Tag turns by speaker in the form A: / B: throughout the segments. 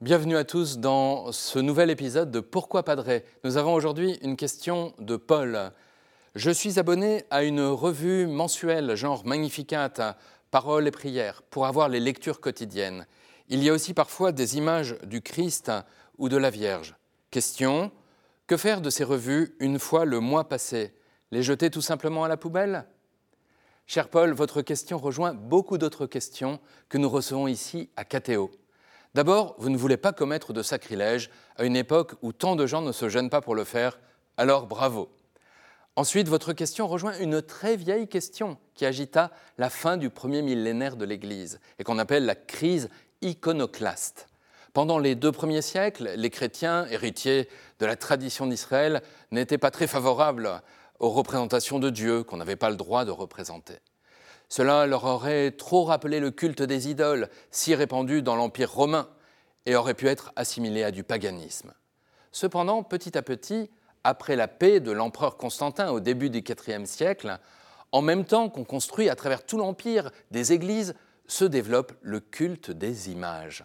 A: Bienvenue à tous dans ce nouvel épisode de Pourquoi Padré Nous avons aujourd'hui une question de Paul. Je suis abonné à une revue mensuelle genre Magnificat, Paroles et prières pour avoir les lectures quotidiennes. Il y a aussi parfois des images du Christ ou de la Vierge. Question que faire de ces revues une fois le mois passé? Les jeter tout simplement à la poubelle? Cher Paul, votre question rejoint beaucoup d'autres questions que nous recevons ici à Catéo. D'abord, vous ne voulez pas commettre de sacrilège à une époque où tant de gens ne se gênent pas pour le faire, alors bravo. Ensuite, votre question rejoint une très vieille question qui agita la fin du premier millénaire de l'Église et qu'on appelle la crise iconoclaste. Pendant les deux premiers siècles, les chrétiens, héritiers de la tradition d'Israël, n'étaient pas très favorables aux représentations de Dieu qu'on n'avait pas le droit de représenter. Cela leur aurait trop rappelé le culte des idoles, si répandu dans l'Empire romain, et aurait pu être assimilé à du paganisme. Cependant, petit à petit, après la paix de l'empereur Constantin au début du IVe siècle, en même temps qu'on construit à travers tout l'Empire des églises, se développe le culte des images.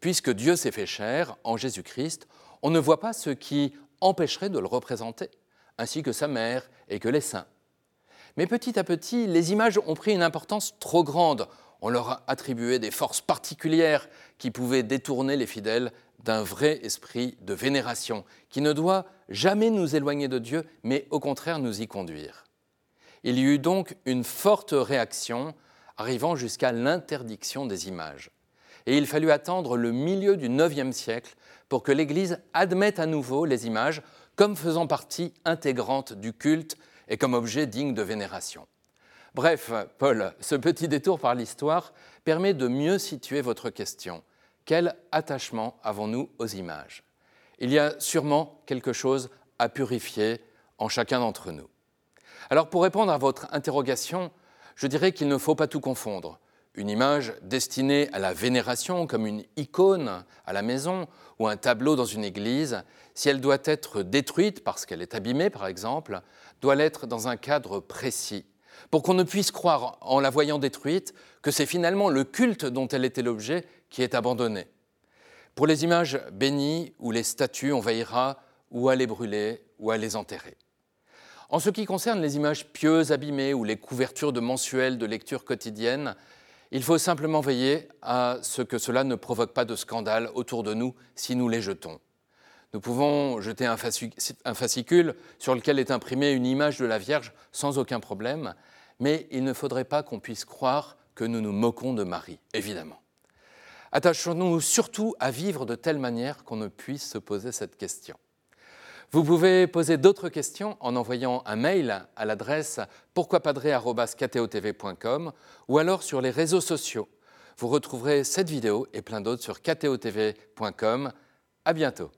A: Puisque Dieu s'est fait chair en Jésus-Christ, on ne voit pas ce qui empêcherait de le représenter ainsi que sa mère et que les saints. Mais petit à petit, les images ont pris une importance trop grande. On leur a attribué des forces particulières qui pouvaient détourner les fidèles d'un vrai esprit de vénération, qui ne doit jamais nous éloigner de Dieu, mais au contraire nous y conduire. Il y eut donc une forte réaction, arrivant jusqu'à l'interdiction des images. Et il fallut attendre le milieu du IXe siècle pour que l'Église admette à nouveau les images comme faisant partie intégrante du culte et comme objet digne de vénération. Bref, Paul, ce petit détour par l'histoire permet de mieux situer votre question. Quel attachement avons-nous aux images? Il y a sûrement quelque chose à purifier en chacun d'entre nous. Alors pour répondre à votre interrogation, je dirais qu'il ne faut pas tout confondre une image destinée à la vénération comme une icône à la maison ou un tableau dans une église, si elle doit être détruite parce qu'elle est abîmée par exemple, doit l'être dans un cadre précis, pour qu'on ne puisse croire en la voyant détruite que c'est finalement le culte dont elle était l'objet qui est abandonné. Pour les images bénies ou les statues, on veillera ou à les brûler ou à les enterrer. En ce qui concerne les images pieuses abîmées ou les couvertures de mensuels de lecture quotidienne, il faut simplement veiller à ce que cela ne provoque pas de scandale autour de nous si nous les jetons. Nous pouvons jeter un fascicule sur lequel est imprimée une image de la Vierge sans aucun problème, mais il ne faudrait pas qu'on puisse croire que nous nous moquons de Marie, évidemment. Attachons-nous surtout à vivre de telle manière qu'on ne puisse se poser cette question. Vous pouvez poser d'autres questions en envoyant un mail à l'adresse pourquoipadré.com ou alors sur les réseaux sociaux. Vous retrouverez cette vidéo et plein d'autres sur ktotv.com. À bientôt.